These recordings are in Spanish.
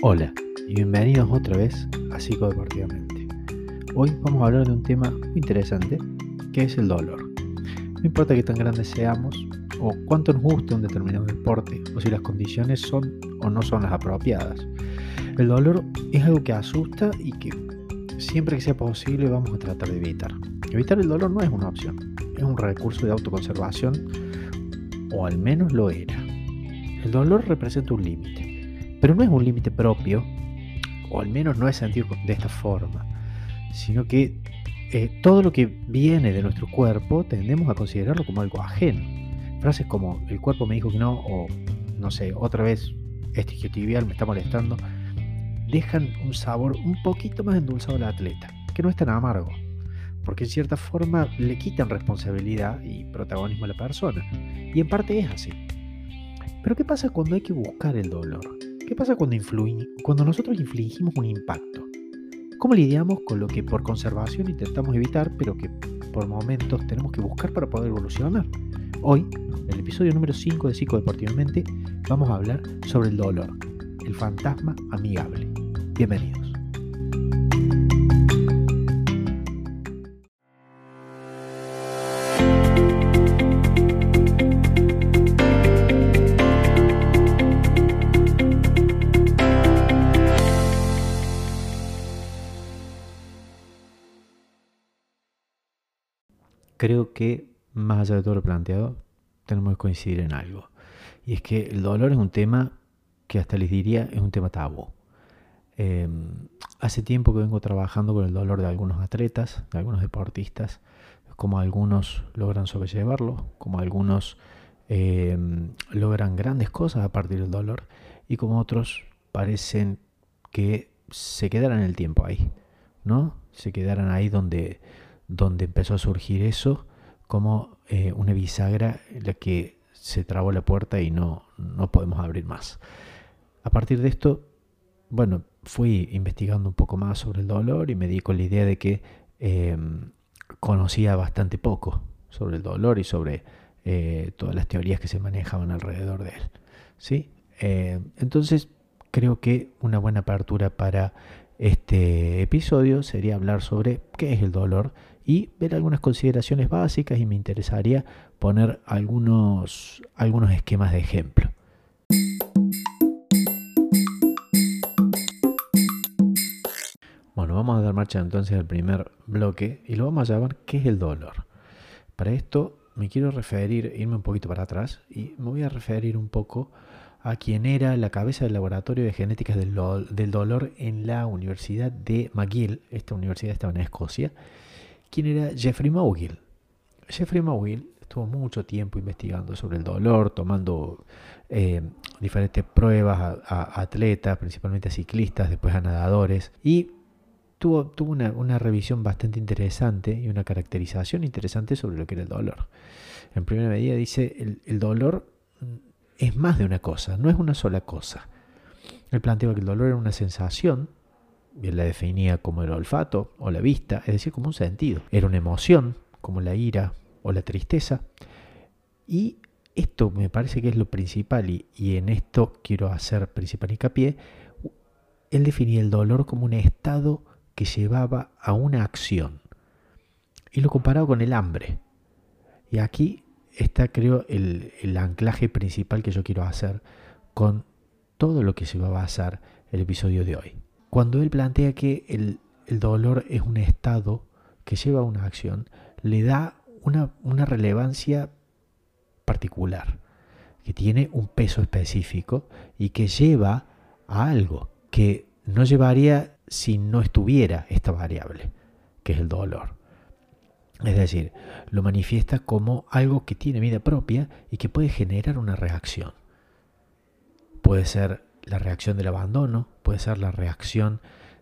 Hola y bienvenidos otra vez a Psicodeportivamente. Hoy vamos a hablar de un tema muy interesante que es el dolor. No importa qué tan grandes seamos o cuánto nos guste un determinado deporte o si las condiciones son o no son las apropiadas. El dolor es algo que asusta y que siempre que sea posible vamos a tratar de evitar. Evitar el dolor no es una opción, es un recurso de autoconservación o al menos lo era. El dolor representa un límite pero no es un límite propio, o al menos no es sentido de esta forma, sino que eh, todo lo que viene de nuestro cuerpo tendemos a considerarlo como algo ajeno. Frases como el cuerpo me dijo que no, o no sé, otra vez este isquiotibial me está molestando, dejan un sabor un poquito más endulzado al atleta, que no es tan amargo, porque en cierta forma le quitan responsabilidad y protagonismo a la persona. Y en parte es así. Pero ¿qué pasa cuando hay que buscar el dolor? ¿Qué pasa cuando, cuando nosotros infligimos un impacto? ¿Cómo lidiamos con lo que por conservación intentamos evitar, pero que por momentos tenemos que buscar para poder evolucionar? Hoy, en el episodio número 5 de Psicodeportivamente, vamos a hablar sobre el dolor, el fantasma amigable. Bienvenidos. Creo que más allá de todo lo planteado, tenemos que coincidir en algo. Y es que el dolor es un tema que hasta les diría es un tema tabú. Em, hace tiempo que vengo trabajando con el dolor de algunos atletas, de algunos deportistas, como algunos logran sobrellevarlo, como algunos em, logran grandes cosas a partir del dolor y como otros parecen que se quedaran el tiempo ahí, ¿no? Se quedaran ahí donde, donde empezó a surgir eso como eh, una bisagra en la que se trabó la puerta y no, no podemos abrir más. A partir de esto, bueno, fui investigando un poco más sobre el dolor y me di con la idea de que em, conocía bastante poco sobre el dolor y sobre eh, todas las teorías que se manejaban alrededor de él. ¿sí? Eh, entonces, creo que una buena apertura para este episodio sería hablar sobre qué es el dolor y ver algunas consideraciones básicas y me interesaría poner algunos, algunos esquemas de ejemplo. Bueno, vamos a dar marcha entonces al primer bloque y lo vamos a llamar ¿qué es el dolor? Para esto me quiero referir, irme un poquito para atrás y me voy a referir un poco a quien era la cabeza del laboratorio de genéticas del, dolor en la Universidad de McGill, esta universidad estaba en Escocia, quien era Jeffrey Mowgill. Jeffrey Mowgill estuvo mucho tiempo investigando sobre el dolor, tomando eh, diferentes pruebas a, atletas, principalmente a ciclistas, después a nadadores, y tuvo, tuvo una, revisión bastante interesante y una caracterización interesante sobre lo que era el dolor. En primera medida dice, el dolor es más de una cosa, no es una sola cosa. Él planteaba que el dolor era una sensación él la definía como el olfato o la vista, es decir, como un sentido. Era una emoción, como la ira o la tristeza. Y esto me parece que es lo principal, y, y en esto quiero hacer principal hincapié. Él definía el dolor como un estado que llevaba a una acción. Y lo comparaba con el hambre. Y aquí está, creo, el, anclaje principal que yo quiero hacer con todo lo que se va a basar el episodio de hoy cuando él plantea que el, dolor es un estado que lleva a una acción, le da una, una relevancia particular, que tiene un peso específico y que lleva a algo que no llevaría si no estuviera esta variable, que es el dolor. Es decir, lo manifiesta como algo que tiene vida propia y que puede generar una reacción. Puede ser la reacción del abandono, puede ser la reacción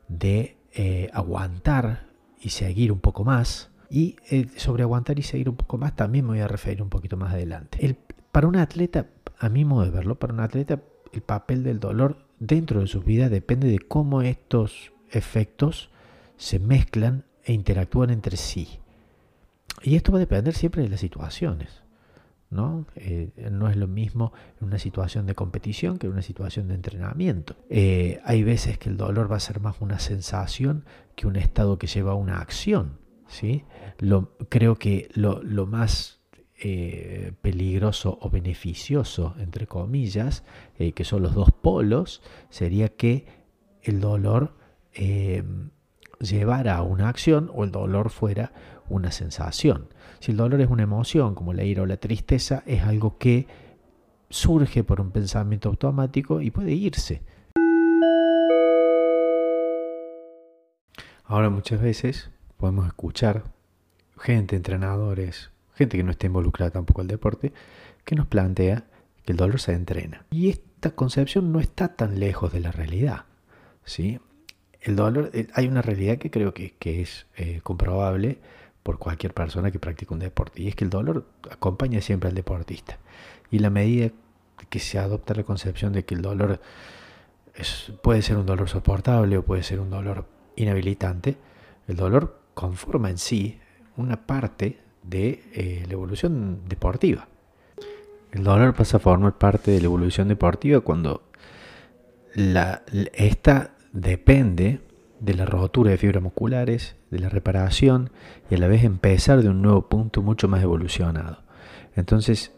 de eh, aguantar y seguir un poco más. Y eh, sobre aguantar y seguir un poco más también me voy a referir un poquito más adelante. para un atleta, a mi modo de verlo, para un atleta el papel del dolor dentro de su vida depende de cómo estos efectos se mezclan e interactúan entre sí. Y esto va a depender siempre de las situaciones. ¿no? Eh, no es lo mismo en una situación de competición que en una situación de entrenamiento. Eh, hay veces que el dolor va a ser más una sensación que un estado que lleva a una acción. ¿sí? Creo que lo, más eh, peligroso o beneficioso, entre comillas, que son los dos polos, sería que el dolor llevara a una acción o el dolor fuera una sensación. Si el dolor es una emoción, como la ira o la tristeza, es algo que surge por un pensamiento automático y puede irse. Ahora muchas veces podemos escuchar gente, entrenadores, gente que no esté involucrada tampoco al deporte, que nos plantea que el dolor se entrena. Y esta concepción no está tan lejos de la realidad. ¿sí? El dolor, eh, hay una realidad que creo que, es eh, comprobable por cualquier persona que practica un deporte. Y es que el dolor acompaña siempre al deportista. Y la medida que se adopta la concepción de que el dolor puede ser un dolor soportable o puede ser un dolor inhabilitante, el dolor conforma en sí una parte de eh, la evolución deportiva. El dolor pasa a formar parte de la evolución deportiva cuando la, esta depende de la rotura de fibras musculares, de la reparación y a la vez empezar de un nuevo punto mucho más evolucionado. Entonces,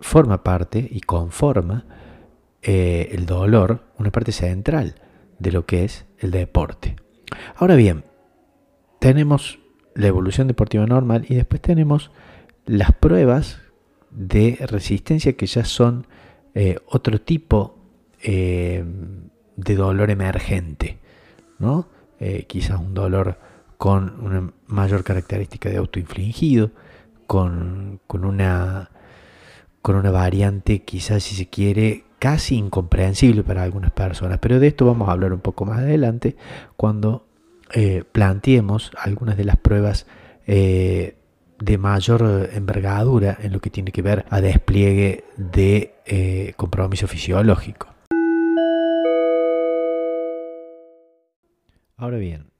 forma parte y conforma eh, el dolor una parte central de lo que es el deporte. Ahora bien, tenemos la evolución deportiva normal y después tenemos las pruebas de resistencia que ya son eh, otro tipo eh, de dolor emergente. ¿No? Eh, quizás un dolor con una mayor característica de autoinfligido, con, con, una, con una variante quizás si se quiere casi incomprensible para algunas personas, pero de esto vamos a hablar un poco más adelante cuando eh, planteemos algunas de las pruebas eh, de mayor envergadura en lo que tiene que ver a despliegue de compromiso fisiológico. Ahora bien,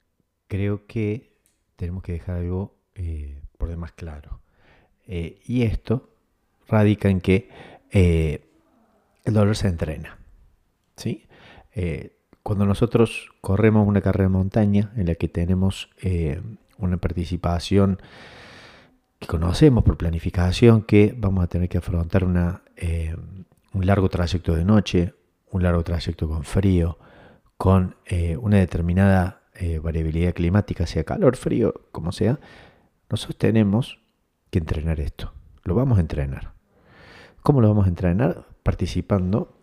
creo que tenemos que dejar algo eh, por demás claro. Eh, y esto radica en que eh, el dolor se entrena. ¿sí? cuando nosotros corremos una carrera de montaña en la que tenemos una participación que conocemos por planificación, que vamos a tener que afrontar una, un largo trayecto de noche, un largo trayecto con frío, con eh, una determinada eh, variabilidad climática, sea calor, frío, como sea, nosotros tenemos que entrenar esto. Lo vamos a entrenar. ¿Cómo lo vamos a entrenar? Participando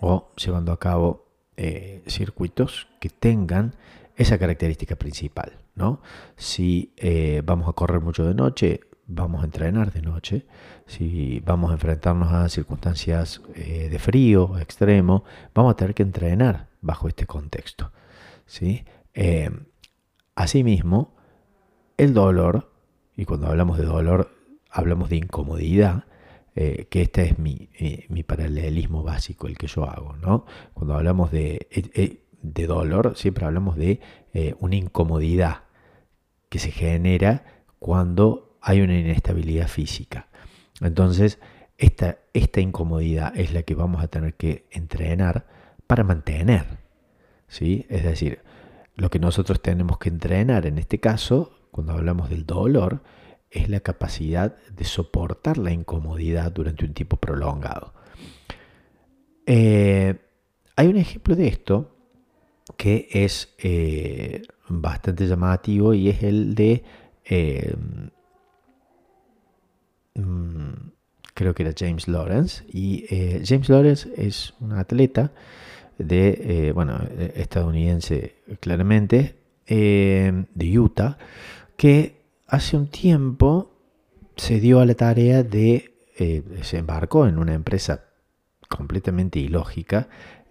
o llevando a cabo eh, circuitos que tengan esa característica principal. ¿no? Si vamos a correr mucho de noche, vamos a entrenar de noche. Si vamos a enfrentarnos a circunstancias de frío extremo, vamos a tener que entrenar bajo este contexto. ¿sí? Eh, asimismo, el dolor, y cuando hablamos de dolor hablamos de incomodidad, eh, que este es mi, eh, mi, paralelismo básico, el que yo hago. ¿no? Cuando hablamos de, de dolor, siempre hablamos de una incomodidad que se genera cuando hay una inestabilidad física. Entonces, esta, esta incomodidad es la que vamos a tener que entrenar para mantener. ¿sí? Es decir, lo que nosotros tenemos que entrenar en este caso, cuando hablamos del dolor, es la capacidad de soportar la incomodidad durante un tiempo prolongado. Eh, hay un ejemplo de esto que es eh, bastante llamativo y es el de, eh, mm, creo que era James Lawrence. Y James Lawrence es un atleta de, eh, bueno, eh, estadounidense claramente, eh, de Utah, que hace un tiempo se dio a la tarea de, se embarcó en una empresa completamente ilógica,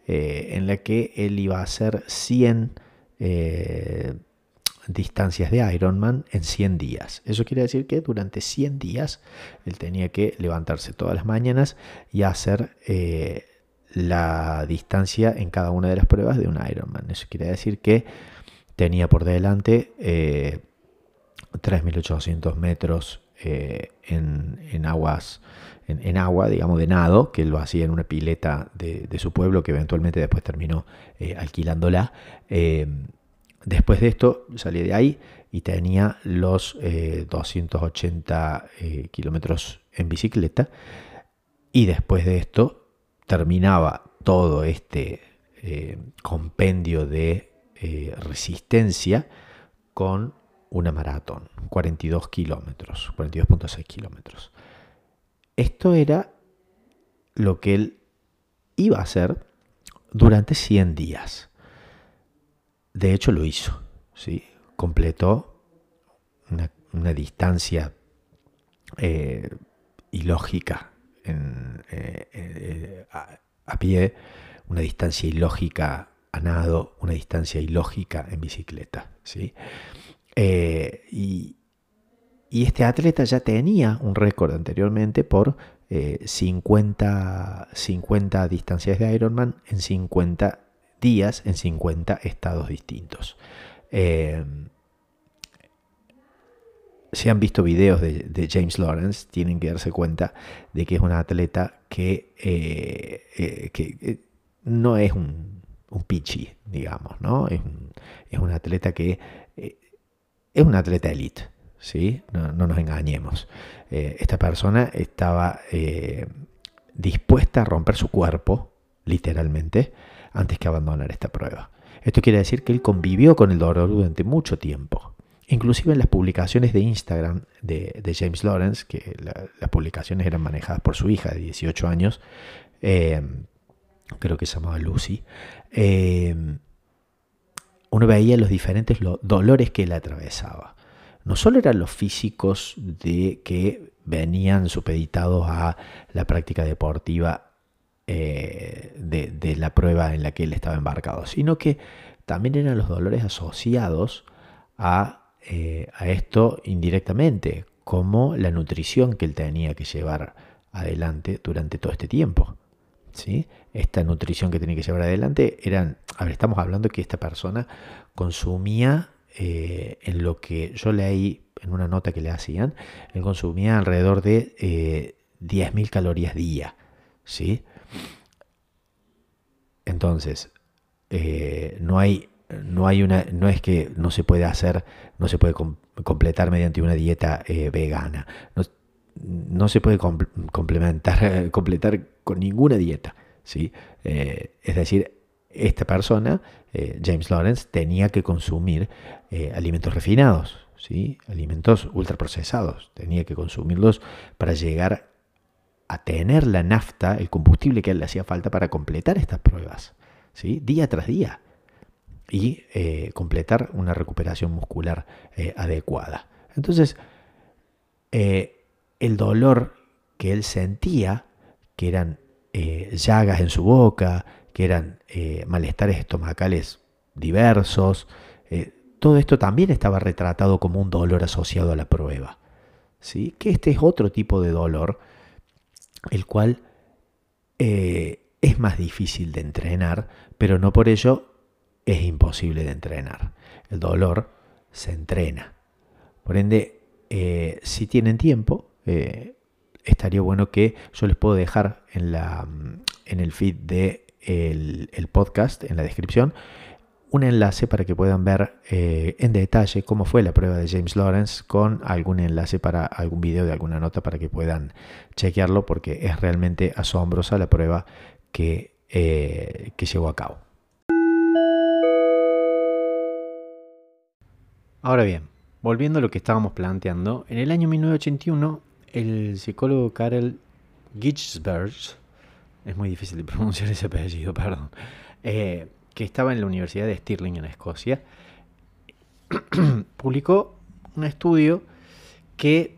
en la que él iba a hacer 100 distancias de Ironman en 100 días. Eso quiere decir que durante 100 días él tenía que levantarse todas las mañanas y hacer la distancia en cada una de las pruebas de un Ironman. Eso quiere decir que tenía por delante 3.800 eh, metros en, aguas, en, agua, digamos, de nado, que lo hacía en una pileta de, su pueblo, que eventualmente después terminó alquilándola. después de esto salí de ahí y tenía los 280 kilómetros en bicicleta. Y después de esto terminaba todo este compendio de resistencia con una maratón, 42 kilómetros, 42.6 kilómetros. Esto era lo que él iba a hacer durante 100 días. De hecho lo hizo, ¿sí? completó una, distancia eh, ilógica eh, eh, a, pie, una distancia ilógica a nado, una distancia ilógica en bicicleta. ¿sí? Eh, y, este atleta ya tenía un récord anteriormente por 50, eh, 50 distancias de Ironman en 50 días, en 50 estados distintos. Si han visto videos de, James Lawrence, tienen que darse cuenta de que es un atleta que, que no es un, un pichi, digamos, ¿no? Es un, es un atleta que es un atleta elite, ¿sí? No, nos engañemos. Eh, esta persona estaba eh, dispuesta a romper su cuerpo, literalmente, antes que abandonar esta prueba. Esto quiere decir que él convivió con el dolor durante mucho tiempo. Inclusive en las publicaciones de Instagram de, James Lawrence, que las publicaciones eran manejadas por su hija de 18 años, eh, creo que se llamaba Lucy, uno veía los diferentes dolores que él atravesaba. No solo eran los físicos de que venían supeditados a la práctica deportiva eh, de, la prueba en la que él estaba embarcado, sino que también eran los dolores asociados a, eh, a esto indirectamente, como la nutrición que él tenía que llevar adelante durante todo este tiempo. Esta nutrición que tenía que llevar adelante eran, a estamos hablando que esta persona consumía eh, en lo que yo leí en una nota que le hacían, él consumía alrededor de eh, 10.000 calorías día, ¿sí? Entonces, eh, no hay no hay una no es que no se puede hacer no se puede completar mediante una dieta eh, vegana no se puede complementar, completar con ninguna dieta. ¿sí? Eh, es decir, esta persona, eh, James Lawrence, tenía que consumir alimentos refinados, ¿sí? alimentos ultraprocesados. Tenía que consumirlos para llegar a tener la nafta, el combustible que le hacía falta para completar estas pruebas, ¿sí? día tras día, y completar una recuperación muscular adecuada. Entonces, el dolor que él sentía, que eran eh, llagas en su boca, que eran eh, malestares estomacales diversos, eh, todo esto también estaba retratado como un dolor asociado a la prueba. ¿sí? Que este es otro tipo de dolor, el cual es más difícil de entrenar, pero no por ello es imposible de entrenar. El dolor se entrena. Por ende, si tienen tiempo, eh, estaría bueno que yo les puedo dejar en, la, en el feed de el, podcast, en la descripción, un enlace para que puedan ver eh, en detalle cómo fue la prueba de James Lawrence con algún enlace para algún video de alguna nota para que puedan chequearlo porque es realmente asombrosa la prueba que, eh, que llevó a cabo. Ahora bien, volviendo a lo que estábamos planteando, en el año 1981 el psicólogo Karel Gitzberg, es muy difícil de pronunciar ese apellido, perdón, eh, que estaba en la Universidad de Stirling en Escocia, publicó un estudio que,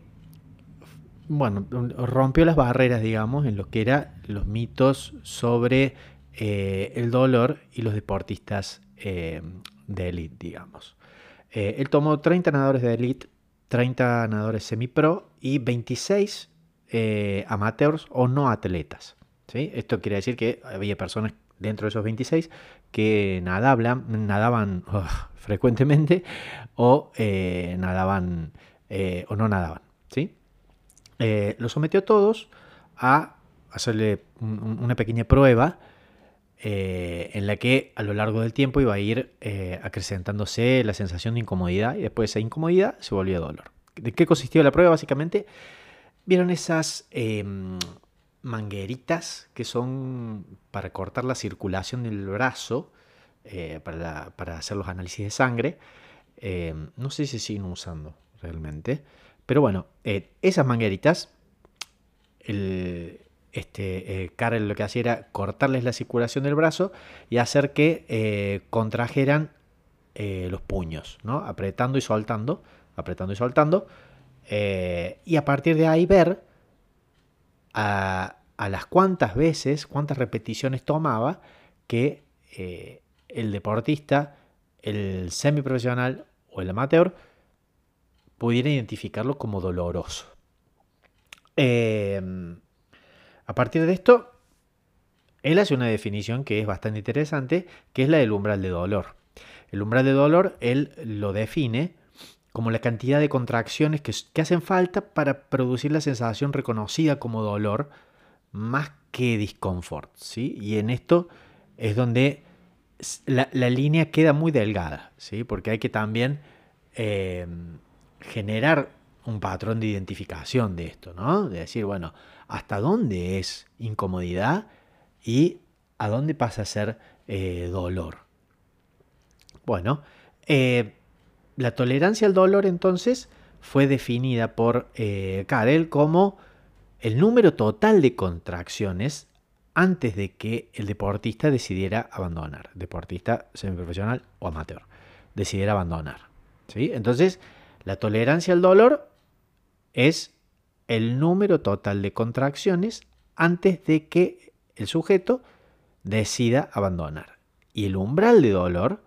bueno, rompió las barreras, digamos, en lo que eran los mitos sobre eh, el dolor y los deportistas eh, de élite, digamos. Él tomó 30 nadadores de élite 30 nadadores semi-pro y 26 eh, amateurs o no atletas. ¿sí? Esto quiere decir que había personas dentro de esos 26 que nadaban, frecuentemente o eh, nadaban eh, o no nadaban. ¿sí? eh, los sometió a todos a hacerle una pequeña prueba eh, en la que a lo largo del tiempo iba a ir eh, acrecentándose la sensación de incomodidad y después esa incomodidad se volvió dolor. ¿De qué consistió la prueba? Básicamente, vieron esas em, mangueritas que son para cortar la circulación del brazo, eh, para, hacer los análisis de sangre. Em, no sé si siguen usando realmente. Pero bueno, esas mangueritas, el, este, eh, Karel lo que hacía era cortarles la circulación del brazo y hacer que eh, contrajeran eh, los puños, ¿no? apretando y soltando, apretando y soltando, y a partir de ahí ver a, las cuantas veces, cuántas repeticiones tomaba que el deportista, el semiprofesional o el amateur pudiera identificarlo como doloroso. A partir de esto, él hace una definición que es bastante interesante, que es la del umbral de dolor. El umbral de dolor, él lo define como la cantidad de contracciones que, hacen falta para producir la sensación reconocida como dolor, más que disconfort. ¿sí? Y en esto es donde la, línea queda muy delgada, ¿sí? porque hay que también eh, generar un patrón de identificación de esto, ¿no? De decir, bueno, hasta dónde es incomodidad y a dónde pasa a ser eh, dolor. Bueno, eh, la tolerancia al dolor entonces fue definida por eh, como el número total de contracciones antes de que el deportista decidiera abandonar, deportista semiprofesional o amateur, decidiera abandonar. ¿sí? Entonces, la tolerancia al dolor es el número total de contracciones antes de que el sujeto decida abandonar. Y el umbral de dolor,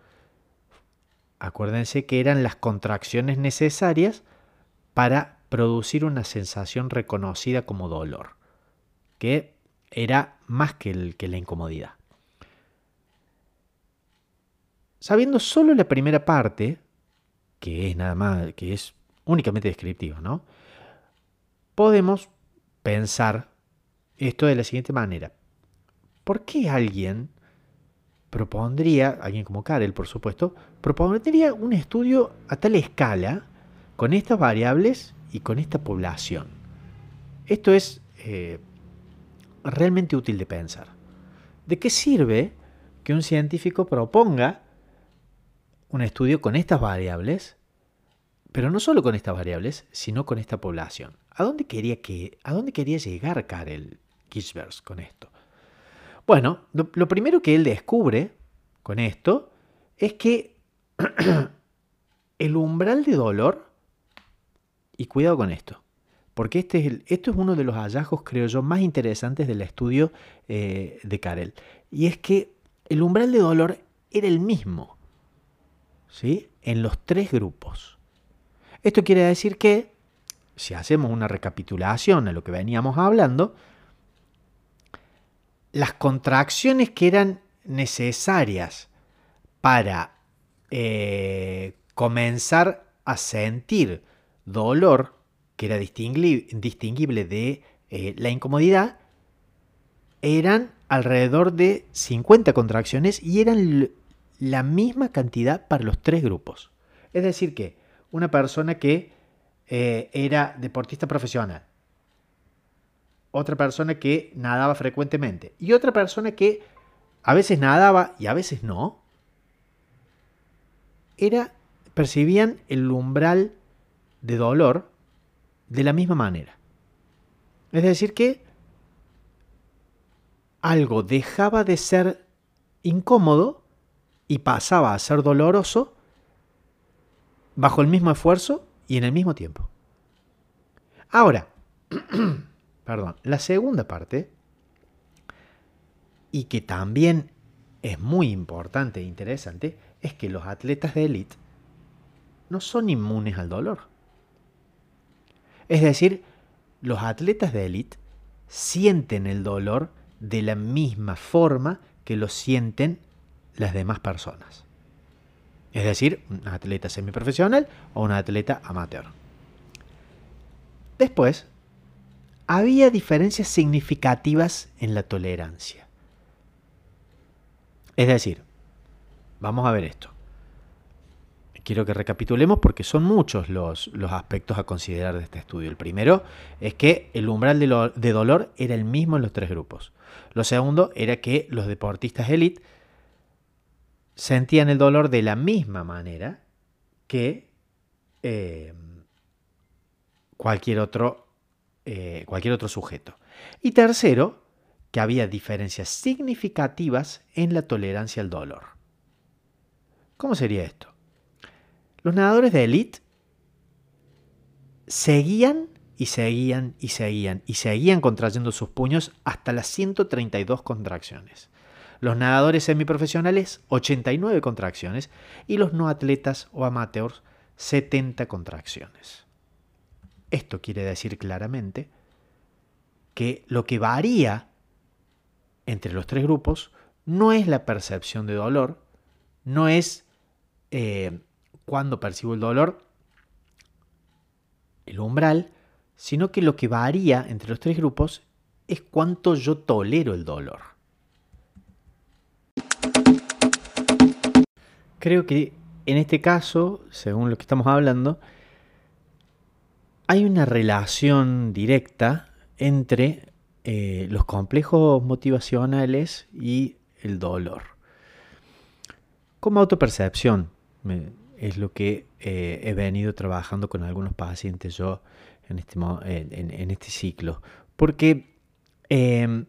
acuérdense que eran las contracciones necesarias para producir una sensación reconocida como dolor, que era más que, el, que la incomodidad. Sabiendo solo la primera parte, que es nada más, que es únicamente descriptiva, ¿no? Podemos pensar esto de la siguiente manera. ¿Por qué alguien propondría, alguien como Karel por supuesto, propondría un estudio a tal escala con estas variables y con esta población? Esto es eh, realmente útil de pensar. ¿De qué sirve que un científico proponga un estudio con estas variables, pero no solo con estas variables, sino con esta población? ¿A dónde quería, que, a dónde quería llegar Karel Kirchberg con esto? Bueno, lo, primero que él descubre con esto es que el umbral de dolor, y cuidado con esto, porque este es esto es uno de los hallazgos, creo yo, más interesantes del estudio eh, de Karel, y es que el umbral de dolor era el mismo, ¿sí? En los tres grupos. Esto quiere decir que si hacemos una recapitulación a lo que veníamos hablando, las contracciones que eran necesarias para eh, comenzar a sentir dolor, que era distinguible de eh, la incomodidad, eran alrededor de 50 contracciones y eran la misma cantidad para los tres grupos. Es decir, que una persona que eh, era deportista profesional. Otra persona que nadaba frecuentemente. Y otra persona que a veces nadaba y a veces no. Era, percibían el umbral de dolor de la misma manera. Es decir, que algo dejaba de ser incómodo y pasaba a ser doloroso bajo el mismo esfuerzo y en el mismo tiempo. Ahora, perdón, la segunda parte, y que también es muy importante e interesante, es que los atletas de élite no son inmunes al dolor. Es decir, los atletas de élite sienten el dolor de la misma forma que lo sienten las demás personas. Es decir, un atleta semiprofesional o un atleta amateur. Después, había diferencias significativas en la tolerancia. Es decir, vamos a ver esto. Quiero que recapitulemos porque son muchos los, los aspectos a considerar de este estudio. El primero es que el umbral de, de dolor era el mismo en los tres grupos. Lo segundo era que los deportistas élite sentían el dolor de la misma manera que eh, cualquier, otro, eh, cualquier otro sujeto. Y tercero, que había diferencias significativas en la tolerancia al dolor. ¿Cómo sería esto? Los nadadores de élite seguían y seguían y seguían y seguían contrayendo sus puños hasta las 132 contracciones. Los nadadores semiprofesionales, 89 contracciones. Y los no atletas o amateurs, 70 contracciones. Esto quiere decir claramente que lo que varía entre los tres grupos no es la percepción de dolor, no es eh, cuando percibo el dolor, el umbral, sino que lo que varía entre los tres grupos es cuánto yo tolero el dolor. Creo que en este caso, según lo que estamos hablando, hay una relación directa entre eh, los complejos motivacionales y el dolor. Como autopercepción, es lo que eh, he venido trabajando con algunos pacientes yo en este, este ciclo. Porque em,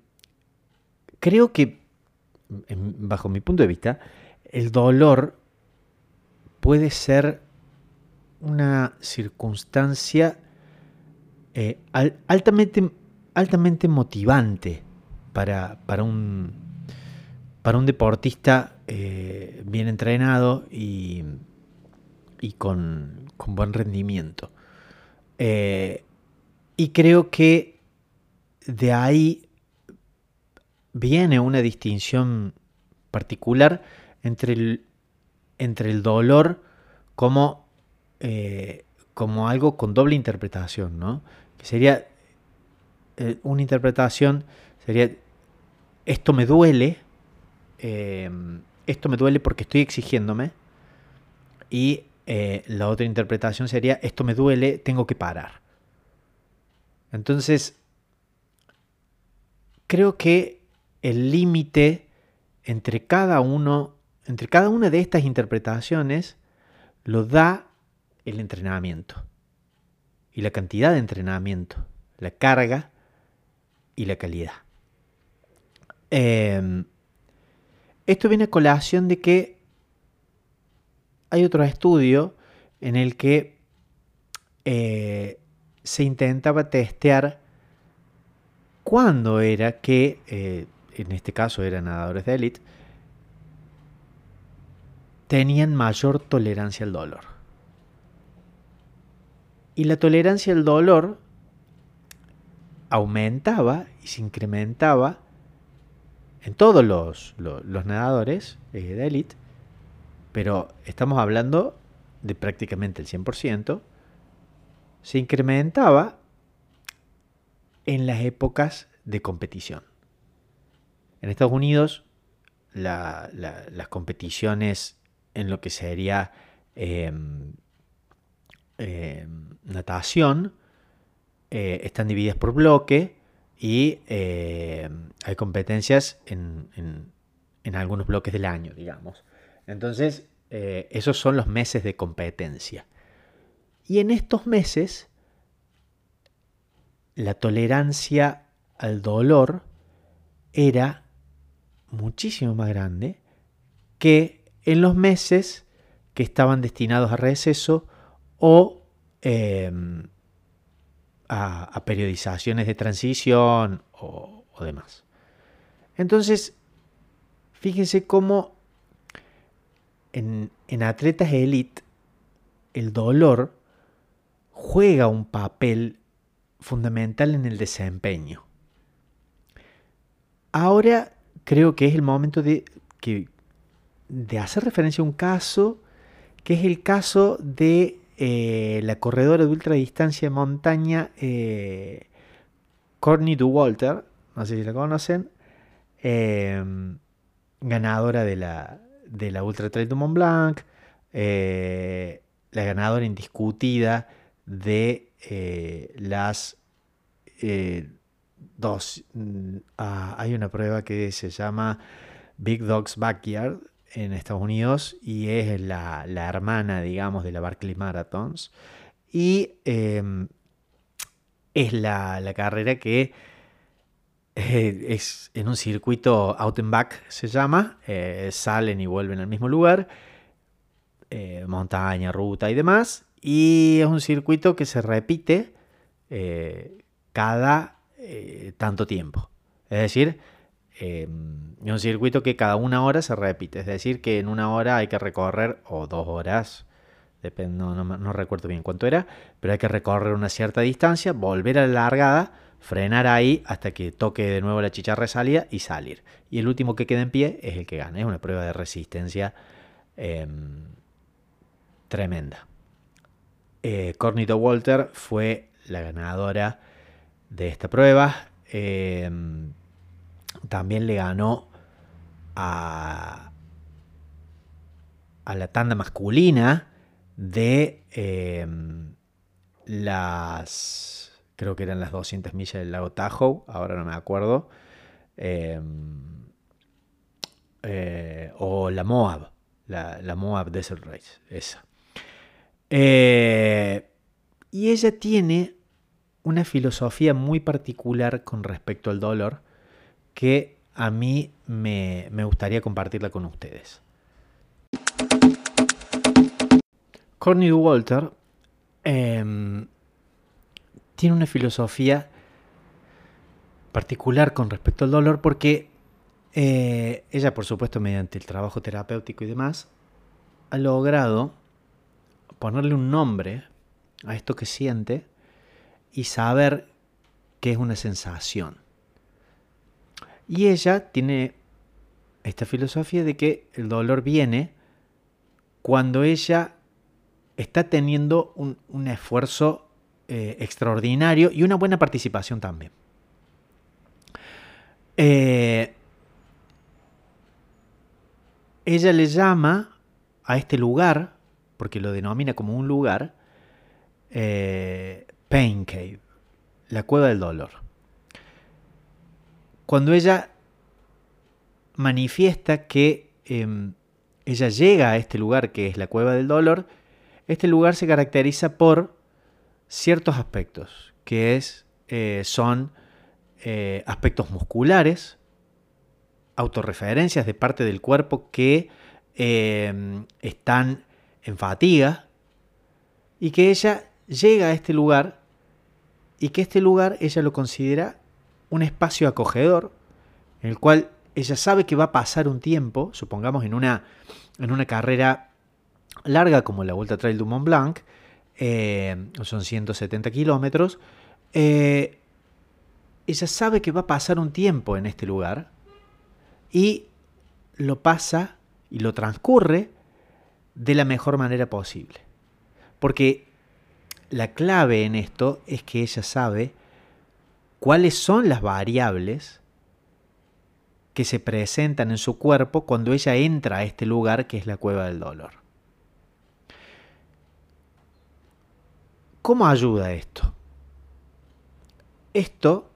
creo que, bajo mi punto de vista, el dolor puede ser una circunstancia eh, altamente, altamente motivante para, para, un, para un deportista eh, bien entrenado y, y con, buen rendimiento. Eh, y creo que de ahí viene una distinción particular entre el, entre el dolor como, eh, como algo con doble interpretación, ¿no? Que sería eh, una interpretación, sería esto me duele, em, esto me duele porque estoy exigiéndome, y eh, la otra interpretación sería esto me duele, tengo que parar. Entonces, creo que el límite entre cada uno entre cada una de estas interpretaciones lo da el entrenamiento y la cantidad de entrenamiento, la carga y la calidad. Em, esto viene a colación de que hay otro estudio en el que eh, se intentaba testear cuándo era que, eh, en este caso eran nadadores de élite, tenían mayor tolerancia al dolor. Y la tolerancia al dolor aumentaba y se incrementaba en todos los, nadadores eh, de élite, pero estamos hablando de prácticamente el 100%, se incrementaba en las épocas de competición. En Estados Unidos las competiciones en lo que sería em, em, natación, eh, están divididas por bloque y em, hay competencias en, algunos bloques del año, digamos. Entonces, eh, esos son los meses de competencia. Y en estos meses, la tolerancia al dolor era muchísimo más grande que en los meses que estaban destinados a receso o em, a, periodizaciones de transición o, demás. Entonces, fíjense cómo en, en atletas elite el dolor juega un papel fundamental en el desempeño. Ahora creo que es el momento de que, de hacer referencia a un caso que es el caso de eh, la corredora de ultradistancia de montaña eh, Courtney Walter, no sé si la conocen, em, ganadora de la, de la Ultra Trail du Mont Blanc, eh, la ganadora indiscutida de eh, las eh, dos. Mm, ah, hay una prueba que se llama Big Dog's Backyard en Estados Unidos y es la, hermana, digamos, de la Barclay Marathons. Y em, es la, carrera que eh, es en un circuito out and back, se llama. salen y vuelven al mismo lugar. montaña, ruta y demás. Y es un circuito que se repite eh, cada eh, tanto tiempo. Es decir, es un circuito que cada una hora se repite. Es decir, que en una hora hay que recorrer, o dos horas, depende, no, recuerdo bien cuánto era, pero hay que recorrer una cierta distancia, volver a la largada, frenar ahí hasta que toque de nuevo la chicharra salida y salir. Y el último que queda en pie es el que gana. Es una prueba de resistencia em, tremenda. Eh, Cornito Walter fue la ganadora de esta prueba. Em, también le ganó a, a la tanda masculina de em, las, creo que eran las 200 millas del lago Tahoe, ahora no me acuerdo, em, eh, o la Moab, la, la Moab Desert Race, esa. Eh, y ella tiene una filosofía muy particular con respecto al dolor que a mí me, gustaría compartirla con ustedes. Courtney Walter em, tiene una filosofía particular con respecto al dolor porque eh, ella, por supuesto, mediante el trabajo terapéutico y demás, ha logrado ponerle un nombre a esto que siente y saber qué es una sensación. Y ella tiene esta filosofía de que el dolor viene cuando ella está teniendo un, esfuerzo eh, extraordinario y una buena participación también. Eh, ella le llama a este lugar porque lo denomina como un lugar, eh, Pain Cave, la cueva del dolor. Cuando ella manifiesta que em, ella llega a este lugar que es la cueva del dolor, este lugar se caracteriza por ciertos aspectos, que es, eh, son eh, aspectos musculares, autorreferencias de parte del cuerpo que em, están en fatiga, y que ella llega a este lugar y que este lugar ella lo considera un espacio acogedor, en el cual ella sabe que va a pasar un tiempo, supongamos en una, en una carrera larga como la Vuelta Trail du Mont Blanc, eh, son 170 kilómetros, eh, ella sabe que va a pasar un tiempo en este lugar y lo pasa y lo transcurre de la mejor manera posible. Porque la clave en esto es que ella sabe cuáles son las variables que se presentan en su cuerpo cuando ella entra a este lugar que es la cueva del dolor. ¿Cómo ayuda esto? Esto,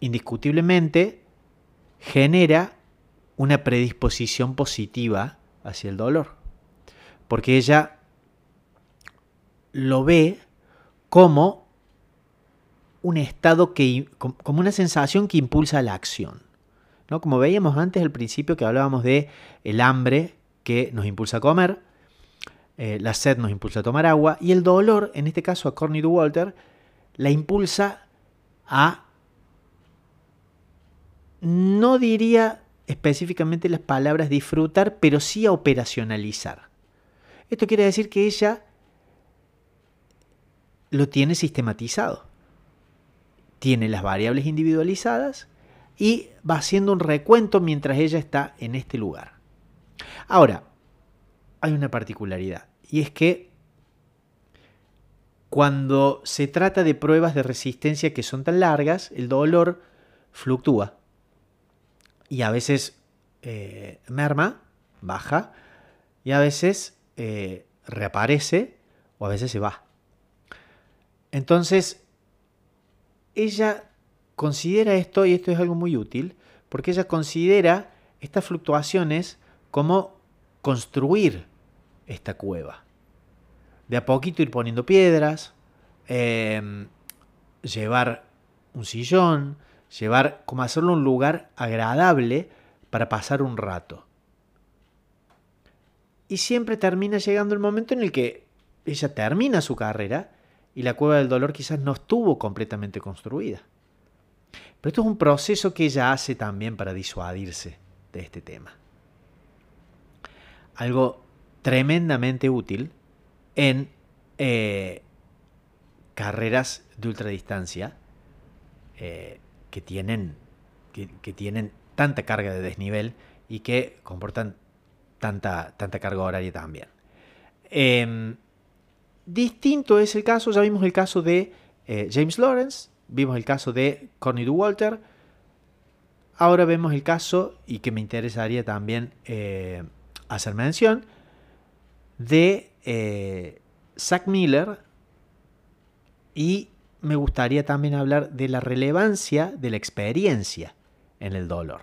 indiscutiblemente, genera una predisposición positiva hacia el dolor. Porque ella lo ve como un estado que, como una sensación que impulsa la acción. ¿no? Como veíamos antes al principio que hablábamos de el hambre que nos impulsa a comer, eh, la sed nos impulsa a tomar agua y el dolor, en este caso a Corny Walter, la impulsa a, no diría específicamente las palabras disfrutar, pero sí a operacionalizar. Esto quiere decir que ella lo tiene sistematizado. Tiene las variables individualizadas y va haciendo un recuento mientras ella está en este lugar. Ahora, hay una particularidad y es que cuando se trata de pruebas de resistencia que son tan largas, el dolor fluctúa. Y a veces eh, merma, baja, y a veces eh, reaparece o a veces se va. Entonces, ella considera esto, y esto es algo muy útil, porque ella considera estas fluctuaciones como construir esta cueva. De a poquito ir poniendo piedras, em, llevar un sillón, llevar como hacerlo un lugar agradable para pasar un rato. Y siempre termina llegando el momento en el que ella termina su carrera y la cueva del dolor quizás no estuvo completamente construida. Pero esto es un proceso que ella hace también para disuadirse de este tema. Algo tremendamente útil en eh, carreras de ultradistancia eh, que, tienen, que, tienen tanta carga de desnivel y que comportan tanta, tanta carga horaria también. Em, distinto es el caso, ya vimos el caso de eh, James Lawrence, vimos el caso de Corny Walter, ahora vemos el caso, y que me interesaría también hacer mención, de eh, Zack Miller y me gustaría también hablar de la relevancia de la experiencia en el dolor.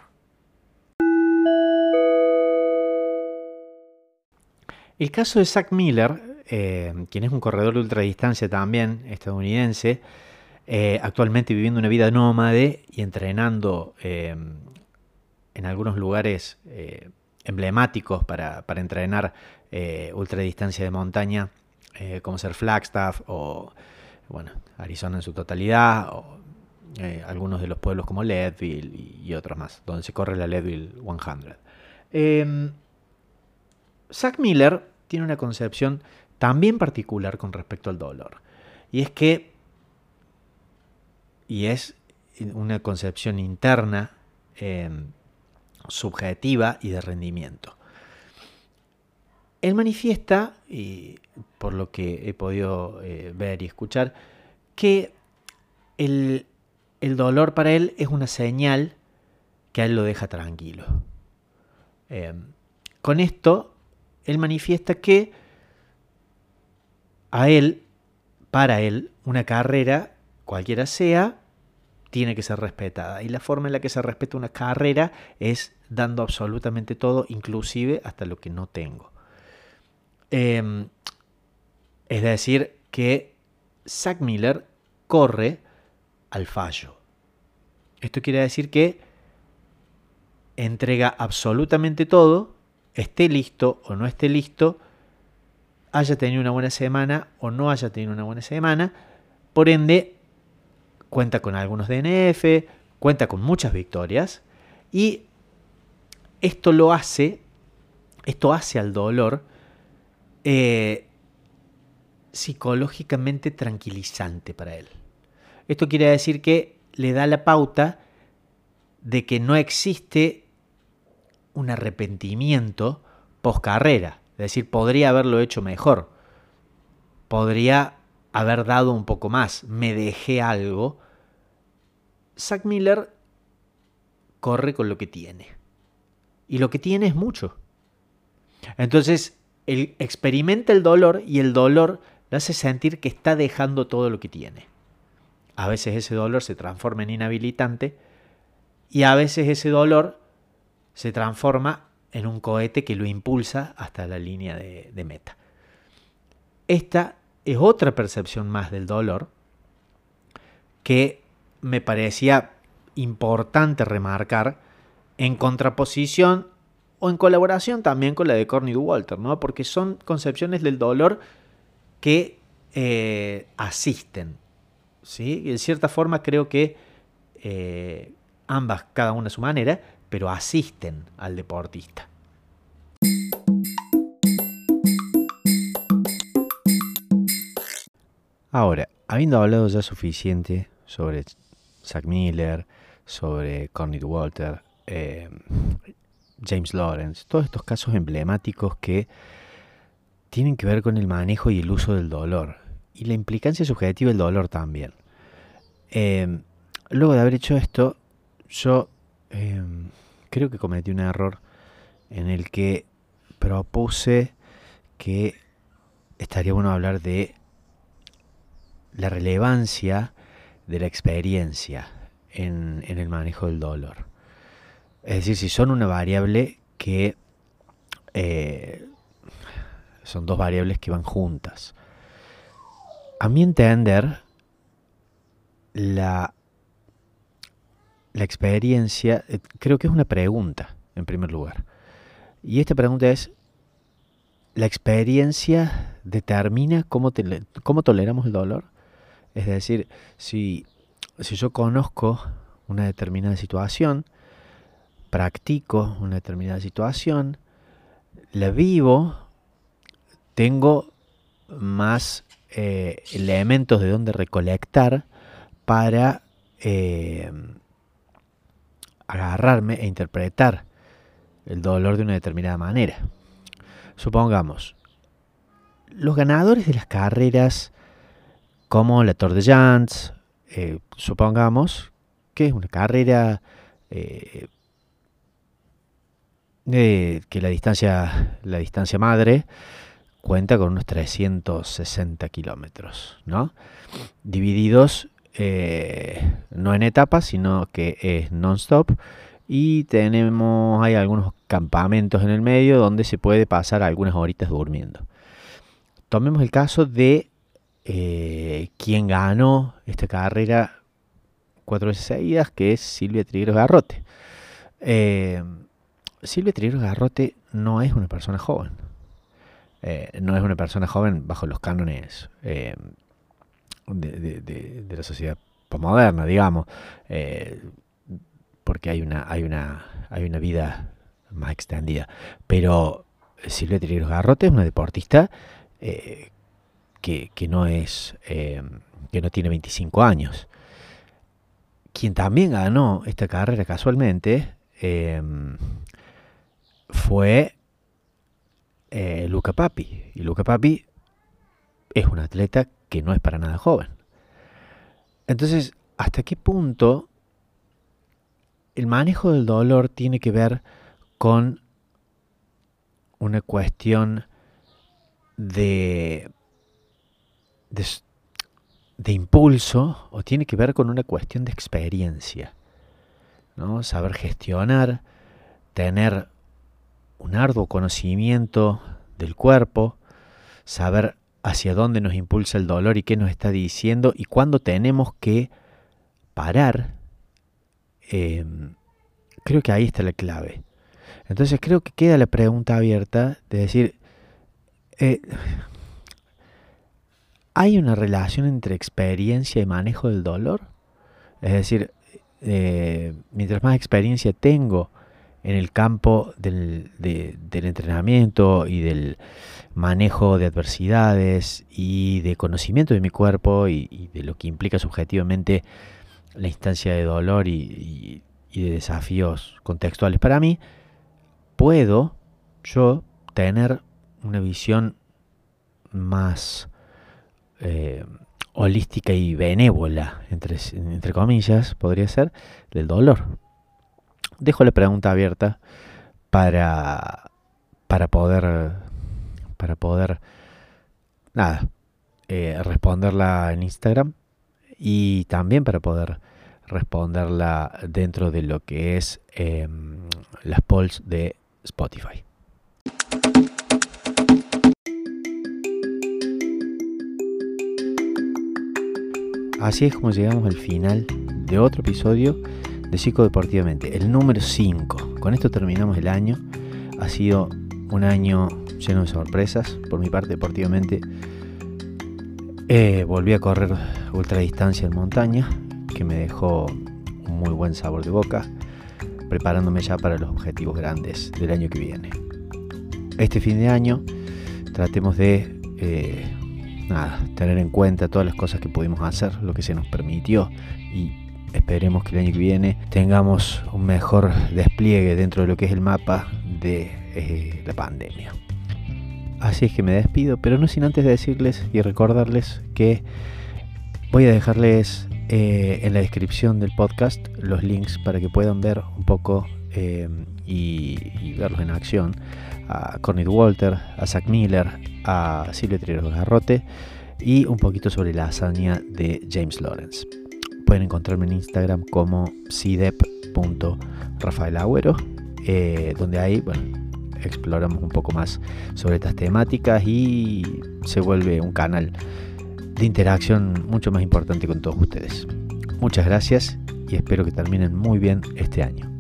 El caso de Zack Miller, eh, quien es un corredor de ultradistancia también estadounidense, eh, actualmente viviendo una vida nómade y entrenando en algunos lugares emblemáticos para, entrenar eh, ultradistancia de montaña, eh, como ser Flagstaff o bueno, Arizona en su totalidad, o eh, algunos de los pueblos como Leadville y, otros más, donde se corre la Leadville 100. Em, Zack Miller tiene una concepción también particular con respecto al dolor. Y es que, y es una concepción interna, em, subjetiva y de rendimiento. Él manifiesta, y por lo que he podido eh, ver y escuchar, que el, dolor para él es una señal que a él lo deja tranquilo. Eh, con esto, él manifiesta que a él, para él, una carrera, cualquiera sea, tiene que ser respetada. Y la forma en la que se respeta una carrera es dando absolutamente todo, inclusive hasta lo que no tengo. Em, es decir, que Zack Miller corre al fallo. Esto quiere decir que entrega absolutamente todo, esté listo o no esté listo, haya tenido una buena semana o no haya tenido una buena semana, por ende cuenta con algunos DNF, cuenta con muchas victorias y esto lo hace, esto hace al dolor eh, psicológicamente tranquilizante para él. Esto quiere decir que le da la pauta de que no existe un arrepentimiento post carrera. Es decir, podría haberlo hecho mejor. Podría haber dado un poco más. Me dejé algo. Zack Miller corre con lo que tiene. Y lo que tiene es mucho. Entonces, él experimenta el dolor y el dolor le hace sentir que está dejando todo lo que tiene. A veces ese dolor se transforma en inhabilitante y a veces ese dolor se transforma en un cohete que lo impulsa hasta la línea de, meta. Esta es otra percepción más del dolor que me parecía importante remarcar en contraposición o en colaboración también con la de Corny Walter, ¿no? porque son concepciones del dolor que eh, asisten. ¿sí? Y de cierta forma creo que eh, ambas, cada una a su manera, pero asisten al deportista. Ahora, habiendo hablado ya suficiente sobre Zack Miller, sobre Corny Walter, eh, James Lawrence, todos estos casos emblemáticos que tienen que ver con el manejo y el uso del dolor y la implicancia subjetiva del dolor también. Em, luego de haber hecho esto, yo em, creo que cometí un error en el que propuse que estaría bueno hablar de la relevancia de la experiencia en, el manejo del dolor. Es decir, si son una variable que eh, son dos variables que van juntas. A mi entender, la, la experiencia, eh, creo que es una pregunta, en primer lugar. Y esta pregunta es, ¿la experiencia determina cómo, cómo toleramos el dolor? Es decir, si, si yo conozco una determinada situación, practico una determinada situación, la vivo, tengo más eh, elementos de donde recolectar para eh, agarrarme e interpretar el dolor de una determinada manera. Supongamos, los ganadores de las carreras como la Tour de Jans, eh, supongamos que es una carrera eh, que la distancia, la distancia madre cuenta con unos 360 kilómetros, ¿no? Divididos eh, no en etapas, sino que es non-stop. Y tenemos, hay algunos campamentos en el medio donde se puede pasar algunas horitas durmiendo. Tomemos el caso de eh, quien ganó esta carrera cuatro veces seguidas, que es Silvia Trigueros Garrote. Eh, Silvia Trigueros Garrote no es una persona joven. No es una persona joven bajo los cánones de, la sociedad postmoderna, digamos, porque hay una, hay, una, hay una vida más extendida. Pero Silvia Trigueros Garrote es una deportista que, no es, eh, que no tiene 25 años. Quien también ganó esta carrera casualmente fue eh, Luca Papi. Y Luca Papi es un atleta que no es para nada joven. Entonces, ¿hasta qué punto el manejo del dolor tiene que ver con una cuestión de de, impulso o tiene que ver con una cuestión de experiencia. ¿no? Saber gestionar, tener un arduo conocimiento del cuerpo, saber hacia dónde nos impulsa el dolor y qué nos está diciendo y cuándo tenemos que parar, em, creo que ahí está la clave. Entonces creo que queda la pregunta abierta de decir, eh, ¿Hay una relación entre experiencia y manejo del dolor? Es decir, eh, mientras más experiencia tengo en el campo del, entrenamiento y del manejo de adversidades y de conocimiento de mi cuerpo y, de lo que implica subjetivamente la instancia de dolor y, de desafíos contextuales para mí, puedo yo tener una visión más eh, holística y benévola, entre comillas, podría ser, del dolor. Dejo la pregunta abierta para, para poder, para poder, nada, eh, responderla en Instagram y también para poder responderla dentro de lo que es em, las polls de Spotify. Así es como llegamos al final de otro episodio de Psicodeportivamente, el número 5. Con esto terminamos el año. Ha sido un año lleno de sorpresas. Por mi parte, deportivamente, eh, volví a correr ultradistancia en montaña, que me dejó un muy buen sabor de boca, preparándome ya para los objetivos grandes del año que viene. Este fin de año tratemos de eh, nada, tener en cuenta todas las cosas que pudimos hacer, lo que se nos permitió y esperemos que el año que viene tengamos un mejor despliegue dentro de lo que es el mapa de eh, la pandemia. Así es que me despido, pero no sin antes decirles y recordarles que voy a dejarles eh, en la descripción del podcast los links para que puedan ver un poco eh, y, verlos en acción a Cornel Walter, a Zach Miller, a Silvio Triero Garrote y un poquito sobre la hazaña de James Lawrence. Pueden encontrarme en Instagram como cidep.rafaelagüero, eh, donde ahí bueno, exploramos un poco más sobre estas temáticas y se vuelve un canal de interacción mucho más importante con todos ustedes. Muchas gracias y espero que terminen muy bien este año.